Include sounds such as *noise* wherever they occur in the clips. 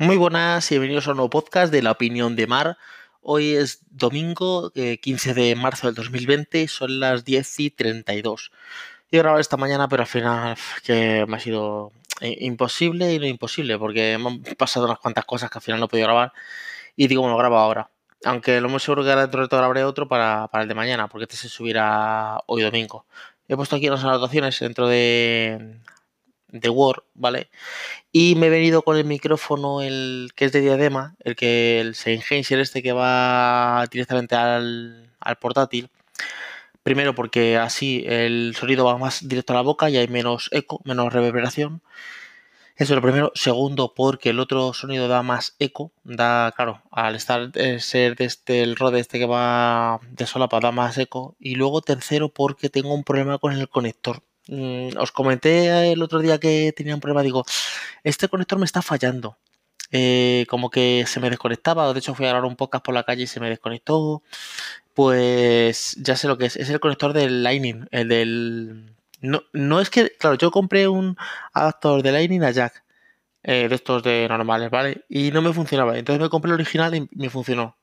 Muy buenas y bienvenidos a un nuevo podcast de La Opinión de Mar. Hoy es domingo, 15 eh, de marzo del 2020, son las 10 y 32. He grabado esta mañana, pero al final que me ha sido eh, imposible y no imposible, porque me han pasado unas cuantas cosas que al final no he podido grabar y digo, bueno, lo grabo ahora. Aunque lo más seguro que ahora dentro de todo grabaré otro para, para el de mañana, porque este se subirá hoy domingo. He puesto aquí unas anotaciones dentro de, de Word, ¿vale? Y me he venido con el micrófono, el que es de diadema, el que el Sennheiser este que va directamente al, al portátil. Primero porque así el sonido va más directo a la boca y hay menos eco, menos reverberación. Eso es lo primero. Segundo, porque el otro sonido da más eco. Da, claro, al estar eh, ser de este, el rode este que va de solapa, da más eco. Y luego, tercero, porque tengo un problema con el conector. Mm, os comenté el otro día que tenía un problema, digo, este conector me está fallando. Eh, como que se me desconectaba, de hecho fui a grabar un podcast por la calle y se me desconectó. Pues ya sé lo que es, es el conector del Lightning, el del... No, no es que, claro, yo compré un adaptador de Lightning a Jack, eh, de estos de normales, ¿vale? Y no me funcionaba, entonces me compré el original y me funcionó.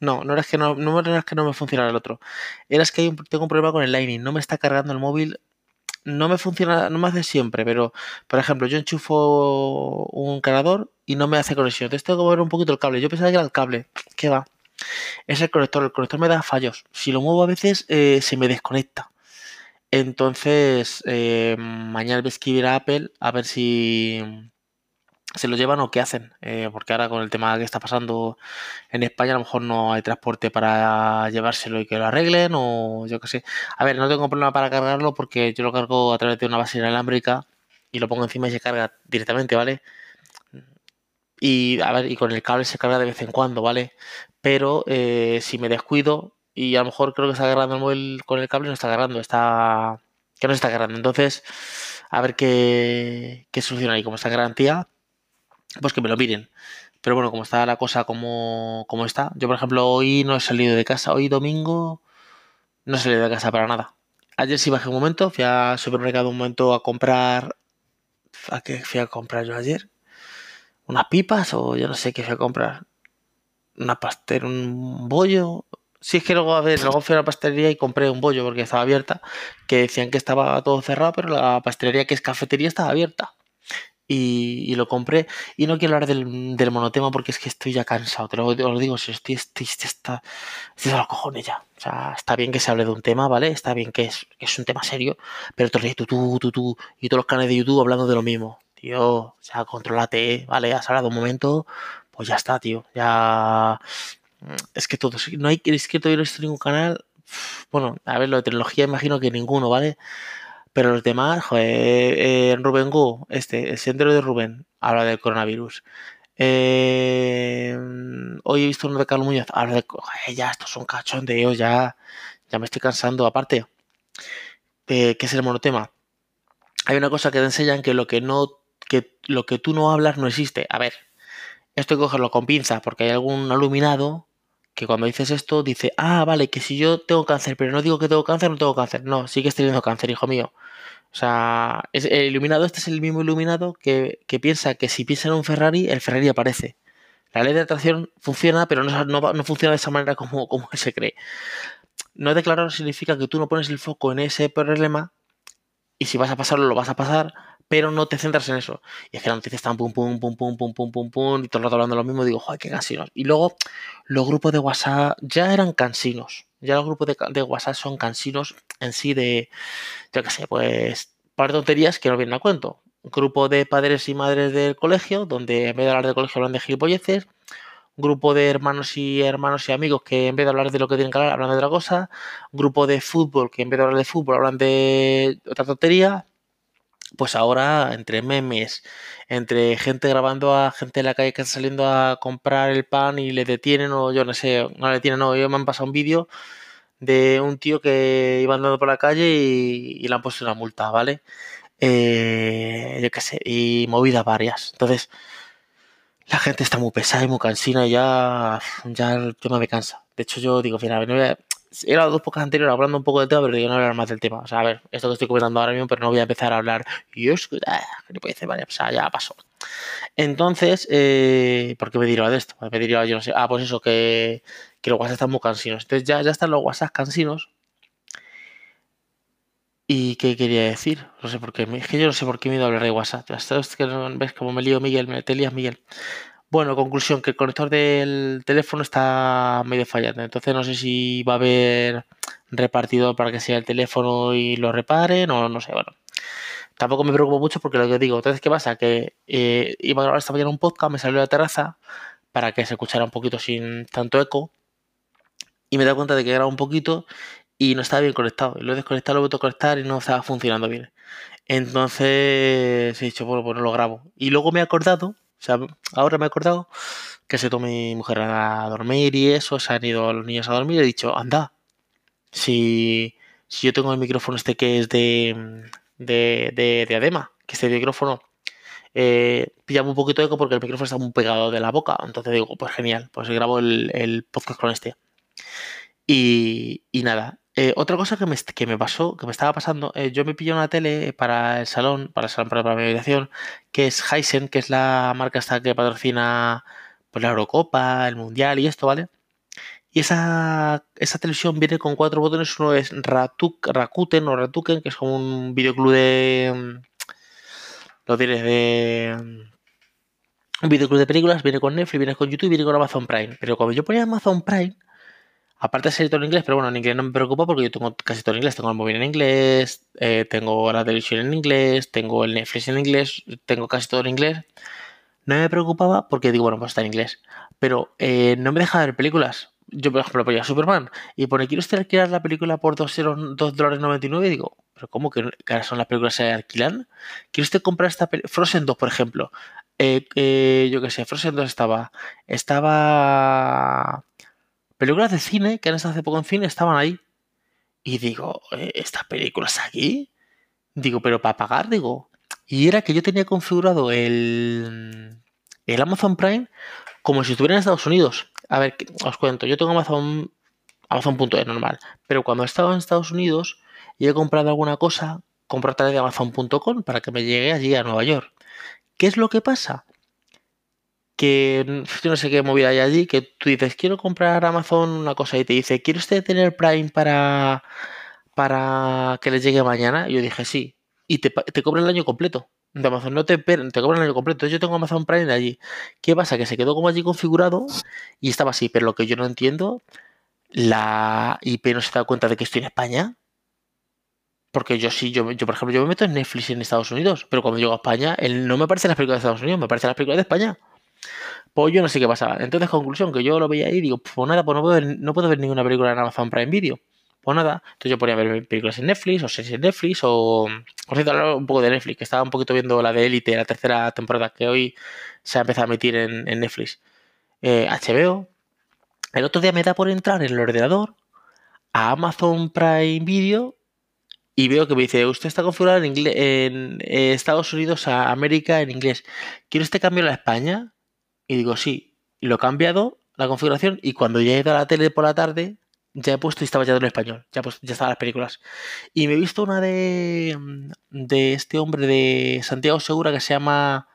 No, no era que no, no era que no me funcionara el otro. Era que tengo un problema con el Lightning. No me está cargando el móvil no me funciona, no me hace siempre, pero por ejemplo, yo enchufo un cargador y no me hace conexión. Entonces tengo que mover un poquito el cable. Yo pensaba que era el cable. ¿Qué va? Es el conector. El conector me da fallos. Si lo muevo a veces, eh, se me desconecta. Entonces, eh, mañana voy a escribir a Apple a ver si se lo llevan o qué hacen. Eh, porque ahora con el tema que está pasando en España, a lo mejor no hay transporte para llevárselo y que lo arreglen o yo qué sé. A ver, no tengo problema para cargarlo porque yo lo cargo a través de una base inalámbrica y lo pongo encima y se carga directamente, ¿vale? Y a ver, y con el cable se carga de vez en cuando, ¿vale? Pero eh, si me descuido y a lo mejor creo que está agarrando el móvil con el cable, no está agarrando, está... que no se está agarrando. Entonces, a ver qué, qué solución hay. Como está garantía, pues que me lo miren. Pero bueno, como está la cosa como, como está, yo por ejemplo hoy no he salido de casa, hoy domingo no he salido de casa para nada. Ayer sí bajé un momento, fui al supermercado un momento a comprar... ¿A qué fui a comprar yo ayer? ¿Unas pipas o yo no sé qué fui a comprar? Una pastel, un bollo. Sí, es que luego, a ver, luego fui a la pastelería y compré un bollo porque estaba abierta, que decían que estaba todo cerrado, pero la pastelería que es cafetería estaba abierta y, lo compré. Y no quiero hablar del, del, monotema porque es que estoy ya cansado. Te lo, digo, si estoy, estoy, está, estoy a los cojones ya. O sea, está bien que se hable de un tema, ¿vale? Está bien que es, que es un tema serio, pero tú, tú, tú, tú, tú, y todos los canales de YouTube hablando de lo mismo. Tío, o sea, controlate, ¿vale? Has hablado un momento, pues ya está, tío. Ya. Es que todos. No hay. Es que todavía no visto ningún canal. Bueno, a ver, lo de tecnología imagino que ninguno, ¿vale? Pero los demás, joder, eh, Rubén Gu, este, el sendero de Rubén, habla del coronavirus. Eh, hoy he visto uno de Carlos Muñoz, habla de, joder, ya, estos son cachondeos, ya, ya me estoy cansando. Aparte, eh, ¿qué es el monotema? Hay una cosa que te enseñan que lo que no, que lo que tú no hablas no existe. A ver, esto hay que cogerlo con pinza, porque hay algún iluminado que cuando dices esto dice, ah, vale, que si yo tengo cáncer, pero no digo que tengo cáncer, no tengo cáncer. No, sigues teniendo cáncer, hijo mío. O sea, es, el iluminado, este es el mismo iluminado que, piensa que si piensa en un Ferrari, el Ferrari aparece. La ley de atracción funciona, pero no, no, funciona de esa manera como, como *laughs* se cree. No declarar significa que tú no pones el foco en ese problema y si vas a pasarlo, lo vas a pasar, pero no te centras en eso. Y es que las noticias están pum, pum, pum, pum, pum, pum, pum, pum, y todo el rato hablando lo mismo, digo, joder, qué cansinos. Y luego los grupos de WhatsApp ya eran cansinos. Ya los grupos de, WhatsApp son cansinos en sí de, yo qué sé, pues, par tonterías que no vienen a cuento. grupo de padres y madres del colegio, donde en vez de hablar del colegio hablan de gilipolleces. grupo de hermanos y hermanos y amigos que en vez de hablar de lo que tienen que hablar, hablan de otra cosa. grupo de fútbol que en vez de hablar de fútbol hablan de otra tontería pues ahora entre memes, entre gente grabando a gente en la calle que está saliendo a comprar el pan y le detienen o yo no sé, no le detienen, no, yo me han pasado un vídeo de un tío que iba andando por la calle y, le han puesto una multa, ¿vale? Eh, yo qué sé, y movidas varias. Entonces, la gente está muy pesada y muy cansina y ya, ya tema me cansa. De hecho, yo digo, mira, no voy a, era dos pocas anteriores hablando un poco del tema, pero yo no hablar más del tema. O sea, a ver, esto que estoy comentando ahora mismo, pero no voy a empezar a hablar. Y es que, vale, o sea, ya pasó. Entonces, eh, ¿por qué me dirá de esto? Me dirá, yo no sé, ah, pues eso, que, que los WhatsApp están muy cansinos. Entonces ya, ya están los WhatsApp cansinos. ¿Y qué quería decir? No sé por qué. Es que yo no sé por qué me he ido a hablar de WhatsApp. ¿Ves cómo me lío, Miguel? Me te lías, Miguel. Bueno, conclusión, que el conector del teléfono está medio fallando. Entonces no sé si va a haber repartidor para que sea el teléfono y lo reparen o no sé, bueno. Tampoco me preocupo mucho porque lo que digo, entonces, ¿qué pasa? Que eh, iba a grabar esta mañana un podcast, me salió a la terraza para que se escuchara un poquito sin tanto eco y me he dado cuenta de que graba un poquito y no estaba bien conectado. Lo he desconectado, lo he vuelto a conectar y no estaba funcionando bien. Entonces he dicho, bueno, pues no lo grabo. Y luego me he acordado, o sea, ahora me he acordado que se tomó mi mujer a dormir y eso, se han ido los niños a dormir y he dicho, anda, si, si yo tengo el micrófono este que es de, de, de, de Adema, que este micrófono eh, pillaba un poquito de eco porque el micrófono está muy pegado de la boca. Entonces digo, pues genial, pues grabo el, el podcast con este. Y, y nada, eh, otra cosa que me, que me, pasó, que me estaba pasando, eh, yo me pillé una tele para el salón, para el salón, para, mi habitación, que es Heisen, que es la marca esta que patrocina pues, la Eurocopa, el Mundial y esto, ¿vale? Y esa, esa televisión viene con cuatro botones. Uno es Ratuk, Rakuten o Ratuken, que es como un videoclub de. Lo tienes de. Un videoclub de películas. Viene con Netflix, viene con YouTube, viene con Amazon Prime. Pero cuando yo ponía Amazon Prime, aparte ser todo en inglés, pero bueno, en inglés no me preocupa porque yo tengo casi todo en inglés. Tengo el móvil en inglés, eh, tengo la televisión en inglés, tengo el Netflix en inglés, tengo casi todo en inglés. No me preocupaba porque digo, bueno, pues está en inglés. Pero eh, no me deja ver películas yo, por ejemplo, ponía Superman y pone, ¿quiere usted alquilar la película por 2, dólares 99? Y digo, ¿pero cómo que, ahora son las películas que se alquilan? ¿Quiere usted comprar esta película? Frozen 2, por ejemplo. Eh, eh, yo qué sé, Frozen 2 estaba. Estaba. Películas de cine que han estado hace poco en cine estaban ahí. Y digo, eh, ¿estas películas aquí? Digo, pero para pagar, digo. Y era que yo tenía configurado el, el Amazon Prime como si estuviera en Estados Unidos. A ver, os cuento, yo tengo Amazon, Amazon.es normal, pero cuando he estado en Estados Unidos y he comprado alguna cosa, compro a través de Amazon.com para que me llegue allí a Nueva York. ¿Qué es lo que pasa? Que yo no sé qué movida hay allí, que tú dices, quiero comprar Amazon una cosa y te dice, ¿quiere usted tener Prime para, para que le llegue mañana? Y yo dije, sí. Y te, te cobra el año completo de Amazon no te, te cobran el año completo. Yo tengo Amazon Prime allí. ¿Qué pasa? Que se quedó como allí configurado y estaba así. Pero lo que yo no entiendo, la IP no se da cuenta de que estoy en España. Porque yo sí, yo, yo por ejemplo, yo me meto en Netflix en Estados Unidos, pero cuando llego a España, él no me aparece las películas de Estados Unidos, me aparecen las películas de España. Pues yo no sé qué pasaba. Entonces, conclusión, que yo lo veía ahí y digo, pues nada, pues no puedo, ver, no puedo ver ninguna película en Amazon Prime Video. Pues nada, entonces yo ponía a ver películas en Netflix o series en Netflix o... Por cierto, hablar un poco de Netflix, que estaba un poquito viendo la de Elite, la tercera temporada que hoy se ha empezado a emitir en, Netflix. HBO. Eh, el otro día me da por entrar en el ordenador a Amazon Prime Video y veo que me dice, usted está configurado en, en Estados Unidos a América en inglés. ¿Quiere usted cambiarlo a España? Y digo, sí. Lo he cambiado, la configuración, y cuando ya he ido a la tele por la tarde, ya he puesto y estaba ya en español, ya, pues, ya estaban las películas. Y me he visto una de, de este hombre de Santiago Segura que se llama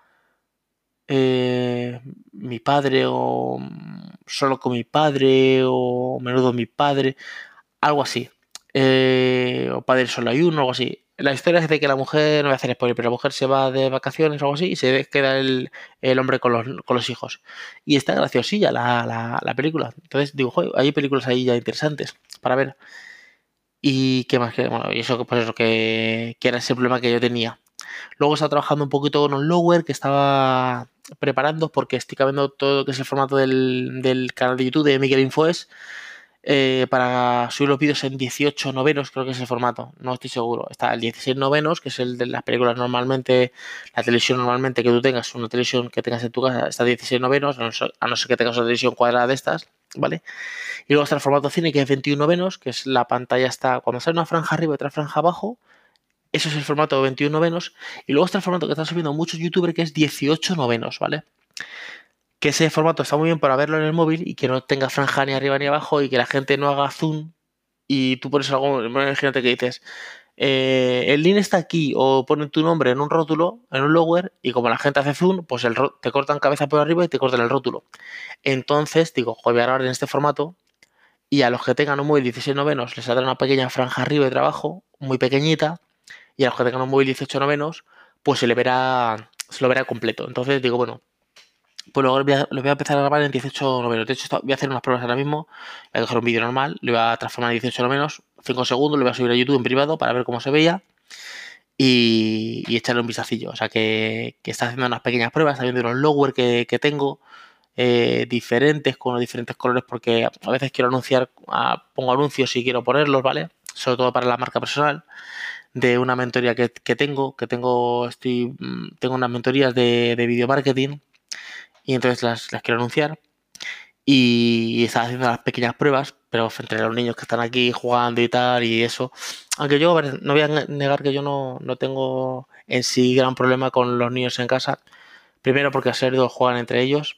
eh, Mi padre o Solo con mi padre o Menudo mi padre, algo así. Eh, o Padre solo hay uno, algo así la historia es de que la mujer, no voy a hacer spoiler, pero la mujer se va de vacaciones o algo así y se queda el, hombre con los, hijos. Y está graciosilla la, la, película. Entonces digo, hay películas ahí ya interesantes para ver. Y qué más que, bueno, y eso, pues eso que, que era ese problema que yo tenía. Luego estaba trabajando un poquito con un lower que estaba preparando porque estoy cambiando todo lo que es el formato del, del canal de YouTube de Miguel Infoes eh, para subir los vídeos en 18 novenos, creo que es el formato, no estoy seguro. Está el 16 novenos, que es el de las películas normalmente, la televisión normalmente que tú tengas, una televisión que tengas en tu casa, está 16 novenos, a no ser, que tengas una televisión cuadrada de estas, ¿vale? Y luego está el formato cine, que es 21 novenos, que es la pantalla está, cuando sale una franja arriba y otra franja abajo, eso es el formato 21 novenos. Y luego está el formato que están subiendo muchos youtubers, que es 18 novenos, ¿vale? Que ese formato está muy bien para verlo en el móvil y que no tenga franja ni arriba ni abajo y que la gente no haga zoom y tú pones algo, imagínate que dices, eh, el link está aquí o ponen tu nombre en un rótulo, en un lower, y como la gente hace zoom, pues el, te cortan cabeza por arriba y te cortan el rótulo. Entonces, digo, voy a grabar en este formato y a los que tengan un móvil 16 novenos les saldrá una pequeña franja arriba de trabajo, muy pequeñita, y a los que tengan un móvil 18 novenos, pues se le verá, se lo verá completo. Entonces digo, bueno, pues luego lo voy, a, empezar a grabar en 18 novenos. De hecho, voy a hacer unas pruebas ahora mismo. Voy a coger un vídeo normal, lo voy a transformar en 18 novenos, 5 segundos, lo voy a subir a YouTube en privado para ver cómo se veía. Y, echarle un vistacillo. O sea que, está haciendo unas pequeñas pruebas, está viendo los lower que, tengo. Eh, diferentes con los diferentes colores porque a veces quiero anunciar pongo anuncios y quiero ponerlos vale sobre todo para la marca personal de una mentoría que, tengo que tengo estoy mm, tengo unas mentorías de, de video marketing y entonces las, quiero anunciar. Y estaba haciendo las pequeñas pruebas, pero entre los niños que están aquí jugando y tal y eso. Aunque yo no voy a negar que yo no, tengo en sí gran problema con los niños en casa. Primero porque a ser dos juegan entre ellos.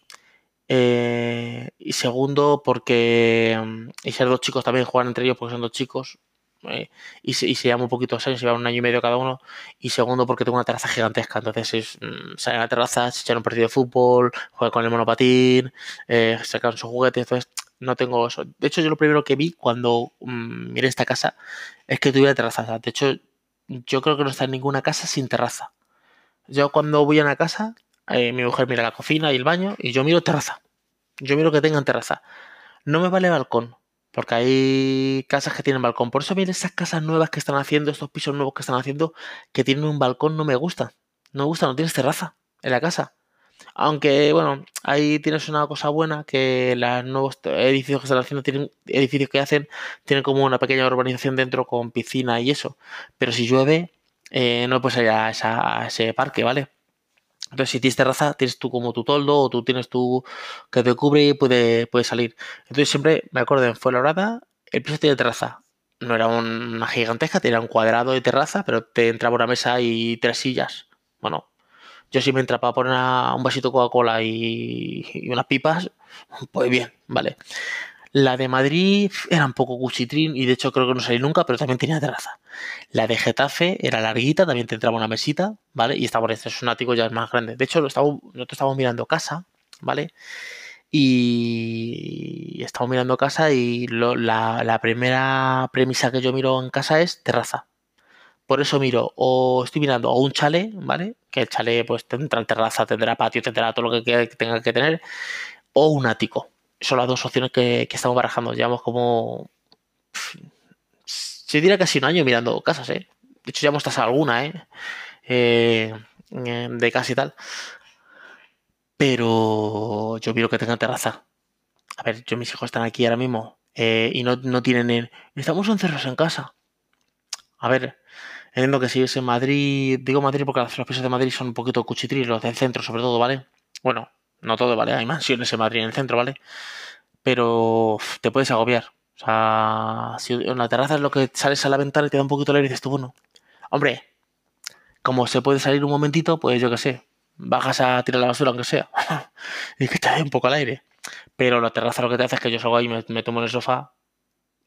Eh, y segundo porque... Mm, y ser dos chicos también juegan entre ellos porque son dos chicos. Y, se, y, un poquito años, se lleva un año y medio cada uno. Y segundo, porque tengo una terraza gigantesca. Entonces, es, mm, salen a la terraza, se echan un partido de fútbol, juegan con el monopatín, eh, sacan sus juguetes. Entonces, no tengo eso. De hecho, yo lo primero que vi cuando mm, miré esta casa es que tuviera terraza. De hecho, yo creo que no está en ninguna casa sin terraza. Yo cuando voy a una casa, eh, mi mujer mira la cocina y el baño y yo miro terraza. Yo miro que tengan terraza. No me vale balcón porque hay casas que tienen balcón. Por eso bien esas casas nuevas que están haciendo, estos pisos nuevos que están haciendo, que tienen un balcón, no me gustan. No me gusta, no tienes terraza en la casa. Aunque, bueno, ahí tienes una cosa buena, que los nuevos edificios que están haciendo, tienen edificios que hacen, tienen como una pequeña urbanización dentro con piscina y eso. Pero si llueve, eh, no puedes ir a ese parque, ¿vale? Entonces, si tienes terraza, tienes tú como tu toldo o tú tienes tu que te cubre y puede, puede salir. Entonces, siempre me acuerdo en Fuenlabrada, el piso tiene terraza. No era una gigantesca, tenía un cuadrado de terraza, pero te entraba una mesa y tres sillas. Bueno, yo si me entraba para poner un vasito Coca-Cola y, y, unas pipas, pues bien, vale. La de Madrid era un poco cuchitrín y de hecho creo que no salí nunca, pero también tenía terraza. La de Getafe era larguita, también te entraba una mesita, ¿vale? Y estaba, este es un ático ya más grande. De hecho, lo estaba, nosotros estábamos mirando casa, ¿vale? Y estamos mirando casa y la, primera premisa que yo miro en casa es terraza. Por eso miro, o estoy mirando o un chale, ¿vale? Que el chale pues tendrá terraza, tendrá patio, tendrá todo lo que tenga que tener, o un ático son las dos opciones que, estamos barajando. Llevamos como. Se diría casi un año mirando casas, ¿eh? De hecho, ya hemos tasado alguna, ¿eh? ¿eh? de casa y tal. Pero yo quiero que tengan terraza. A ver, yo mis hijos están aquí ahora mismo eh, y no, tienen. Estamos encerrados en casa. A ver, entiendo que si es en Madrid. Digo Madrid porque los pisos de Madrid son un poquito cuchitrilos, los del centro sobre todo, ¿vale? Bueno, no todo, ¿vale? Hay mansiones en Madrid en el centro, ¿vale? Pero te puedes agobiar. O sea, si en la terraza es lo que sales a la ventana y te da un poquito el aire y dices tú, bueno, hombre, como se puede salir un momentito, pues yo qué sé, bajas a tirar la basura aunque sea *laughs* y que te dé un poco al aire. Pero la terraza lo que te hace es que yo salgo ahí, me, me tomo en el sofá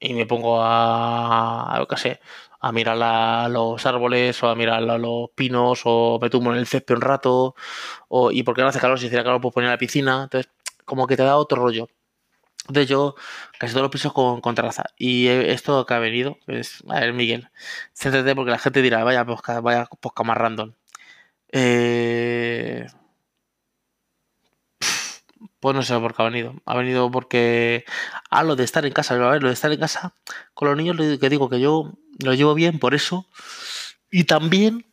y me pongo a, a, qué sé, a mirar a los árboles o a mirar a los pinos o me tumbo en el césped un rato o, y porque no hace calor, si hiciera calor pues poner la piscina, entonces como que te da otro rollo. Entonces yo casi todos los pisos con, terraza. Y esto que ha venido, pues, a ver Miguel, céntrate porque la gente dirá, vaya vaya posca más random. Eh, pues no sé por qué ha venido. Ha venido porque a lo de estar en casa, a ver, lo de estar en casa con los niños, lo que digo que yo lo llevo bien por eso. Y también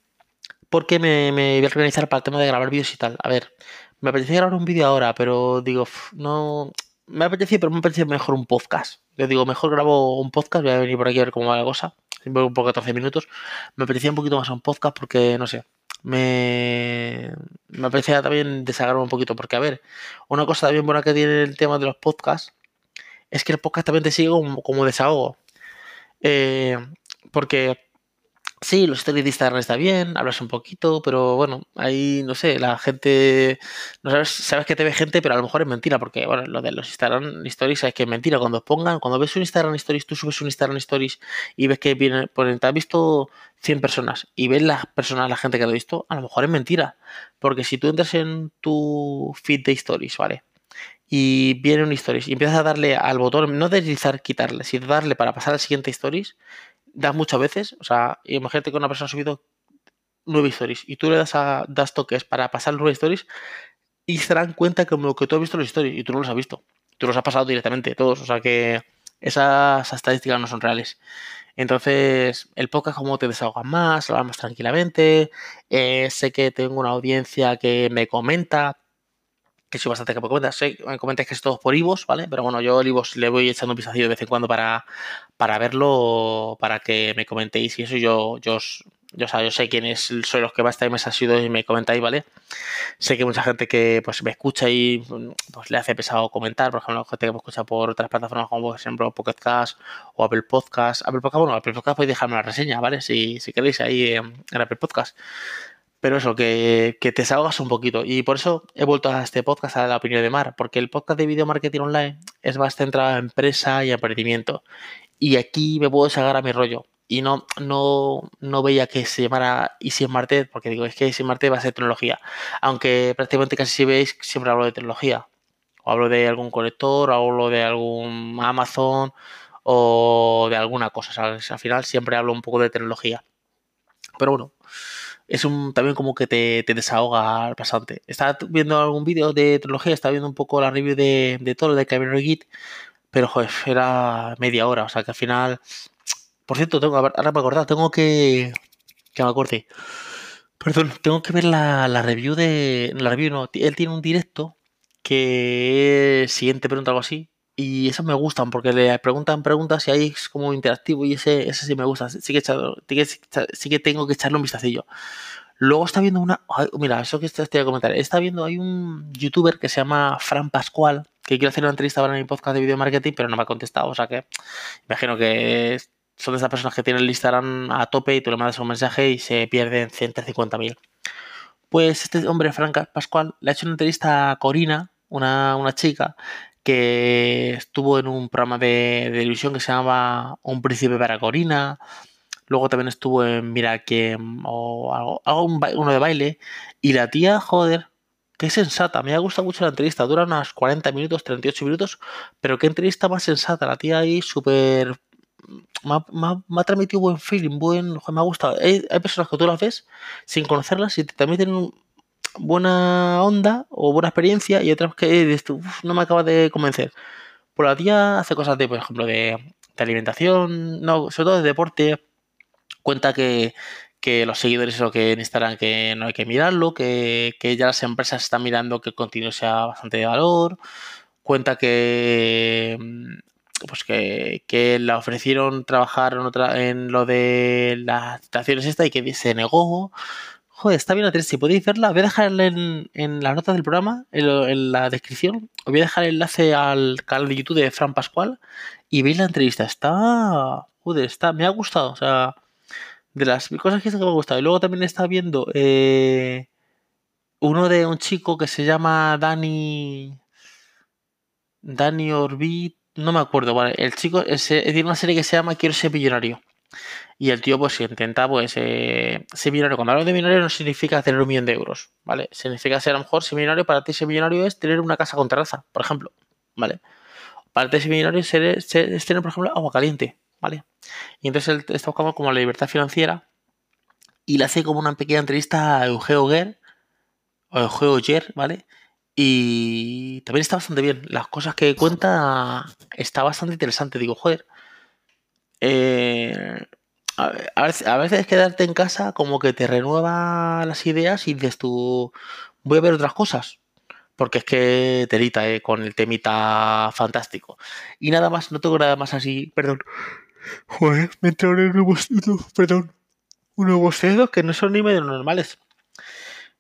porque me, voy a organizar para el tema de grabar vídeos y tal. A ver, me apetecía grabar un vídeo ahora, pero digo, no. Me apetecía, pero me apetecía mejor un podcast. Yo digo, mejor grabo un podcast, voy a venir por aquí a ver cómo va la cosa. Siempre un poco 14 minutos. Me apetecía un poquito más un podcast porque, no sé, me, me también desagarrarme un poquito. Porque, a ver, una cosa también buena que tiene el tema de los podcasts es que el podcast también te sigue como, como desahogo. Eh, porque Sí, los stories de Instagram está bien, hablas un poquito, pero bueno, ahí no sé, la gente, no sabes, sabes que te ve gente, pero a lo mejor es mentira, porque bueno, lo de los Instagram Stories es que es mentira. Cuando pongan, cuando ves un Instagram Stories, tú subes un Instagram Stories y ves que viene, pues te has visto 100 personas y ves las personas, la gente que lo ha visto, a lo mejor es mentira. Porque si tú entras en tu feed de Stories, ¿vale? Y viene un Stories y empiezas a darle al botón, no deslizar, quitarle, sino darle para pasar al siguiente Stories das muchas veces, o sea, imagínate que una persona ha subido nueve stories y tú le das a das toques para pasar nueve stories y se dan cuenta como que tú has visto los stories y tú no los has visto. Tú los has pasado directamente, todos. O sea que esas estadísticas no son reales. Entonces, el podcast como te desahoga más, hablas más tranquilamente. Eh, sé que tengo una audiencia que me comenta, que soy bastante que me comentas, me comentas que es todo por Ivos, ¿vale? Pero bueno, yo al Ivos le voy echando un vistacillo de vez en cuando para, para verlo, para que me comentéis y eso yo, yo, yo, yo sé quiénes soy los que más times ha sido y me comentáis, ¿vale? Sé que mucha gente que pues me escucha y pues le hace pesado comentar, por ejemplo, gente que me escucha por otras plataformas como por ejemplo Pocket Cast o Apple Podcast. Apple Podcast, bueno, Apple Podcast podéis dejarme una reseña, ¿vale? Si, si queréis ahí en Apple Podcast. Pero eso, que, te desahogas un poquito. Y por eso he vuelto a este podcast, a la opinión de Mar, porque el podcast de video marketing online es más centrado en empresa y emprendimiento. Y aquí me puedo sacar a mi rollo. Y no, no, no veía que se llamara Easy Market, porque digo, es que Easy Market va a ser tecnología. Aunque prácticamente casi si veis, siempre hablo de tecnología. O hablo de algún conector, o hablo de algún Amazon, o de alguna cosa. Al final siempre hablo un poco de tecnología. Pero bueno, es un también como que te, te desahoga bastante. Estaba viendo algún vídeo de tecnología, estaba viendo un poco la review de, de todo, de Camino Git, pero joder, era media hora, o sea que al final. Por cierto, tengo, ahora me acordado, tengo que. Que me acorde. Perdón, tengo que ver la, la review de. La review no, él tiene un directo que es siguiente pregunta, algo así. Y eso me gustan porque le preguntan preguntas y ahí es como interactivo y ese, ese sí me gusta. Sí que, sí que tengo que echarle un vistacillo. Luego está viendo una. mira, eso que voy a comentar. Está viendo, hay un youtuber que se llama Fran Pascual, que quiere hacer una entrevista para mi podcast de video marketing, pero no me ha contestado. O sea que imagino que son de esas personas que tienen el Instagram a tope y tú le mandas un mensaje y se pierden 150.000. Pues este hombre, Fran Pascual, le ha hecho una entrevista a Corina, una, una chica, que estuvo en un programa de, televisión que se llamaba Un príncipe para Corina. Luego también estuvo en Mira que o algo, uno de baile. Y la tía, joder, qué sensata. Me ha gustado mucho la entrevista. Dura unos 40 minutos, 38 minutos. Pero qué entrevista más sensata. La tía ahí súper... Me, ha transmitido buen feeling, buen... Me ha gustado. Hay, personas que tú las ves sin conocerlas y te transmiten un, buena onda o buena experiencia y otras que no me acaba de convencer. Por la tía hace cosas de, por ejemplo, de, alimentación, no, sobre todo de deporte. Cuenta que, los seguidores o que en Instagram que no hay que mirarlo, que, ya las empresas están mirando que el contenido sea bastante de valor. Cuenta que pues que, que le ofrecieron trabajar en, otra, en lo de las estaciones esta y que se negó. Joder, está bien la Si podéis verla, voy a dejarla en, en las notas del programa, en, la descripción. Os voy a dejar el enlace al canal de YouTube de Fran Pascual y veis la entrevista. Está. Joder, está. Me ha gustado. O sea, de las cosas que me ha gustado. Y luego también está viendo eh, uno de un chico que se llama Dani. Dani Orbit. No me acuerdo, vale. El chico es, tiene una serie que se llama Quiero ser millonario. Y el tío, pues, intenta, pues, eh, ser millonario. Cuando hablo de millonario no significa tener un millón de euros, ¿vale? Significa ser a lo mejor ser millonario. Para ti ser millonario es tener una casa con terraza, por ejemplo, ¿vale? Para ti ser millonario es, tener, por ejemplo, agua caliente, ¿vale? Y entonces él está buscando como la libertad financiera y le hace como una pequeña entrevista a Eugenio Ger, o Eugenio Ger, ¿vale? Y también está bastante bien. Las cosas que cuenta está bastante interesante. Digo, joder. Eh, a, veces, quedarte en casa como que te renueva las ideas y dices tú, voy a ver otras cosas. Porque es que telita, eh, con el temita fantástico. Y nada más, no tengo nada más así, perdón. Joder, me entraron nuevos, perdón, nuevos dedos que no son ni medio normales.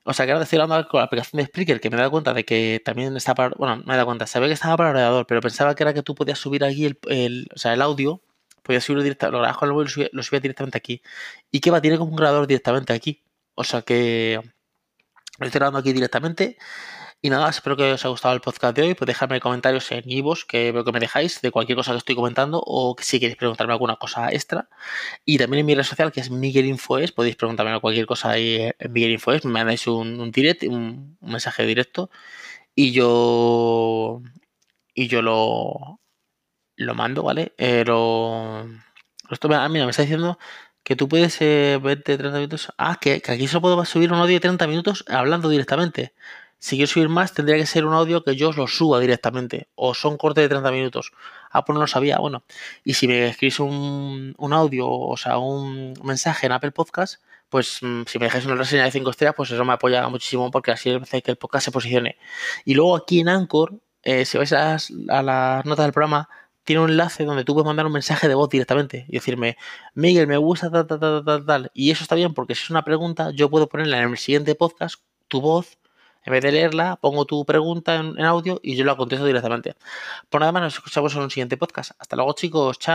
O sea, que ahora estoy hablando con la aplicación de Spreaker, que me he dado cuenta de que también está para. Bueno, me he dado cuenta, sabía que estaba para ordenador, pero pensaba que era que tú podías subir aquí el, el, o sea, el audio podía subirlo directamente, lo grabas con el móvil y lo subía, directamente aquí. Y que va, tiene como un grabador directamente aquí. O sea que lo estoy grabando aquí directamente. Y nada, espero que os haya gustado el podcast de hoy. Pues dejadme comentarios en Ivos, que veo que me dejáis, de cualquier cosa que estoy comentando, o si queréis preguntarme alguna cosa extra. Y también en mi red social, que es Miguel Infoes, podéis preguntarme cualquier cosa ahí en Miguel Infoes. Me mandáis un, un direct, un, mensaje directo, y yo. Y yo lo. Lo mando, ¿vale? Pero. Esto, mira, me está diciendo que tú puedes eh, 20, 30 minutos. Ah, que, que, aquí solo puedo subir un audio de 30 minutos hablando directamente. Si quiero subir más, tendría que ser un audio que yo os lo suba directamente. O son cortes de 30 minutos. Ah, pues no lo sabía. Bueno, y si me escribís un, un audio, o sea, un mensaje en Apple Podcast, pues mm, si me dejáis una reseña de 5 estrellas, pues eso me apoya muchísimo porque así hace que el podcast se posicione. Y luego aquí en Anchor, eh, si vais a a las notas del programa, tiene un enlace donde tú puedes mandar un mensaje de voz directamente y decirme, Miguel, me gusta tal, tal, tal, tal, tal. Y eso está bien porque si es una pregunta, yo puedo ponerla en el siguiente podcast, tu voz, en vez de leerla, pongo tu pregunta en, en audio y yo la contesto directamente. Por nada más, nos escuchamos en un siguiente podcast. Hasta luego, chicos. Chao.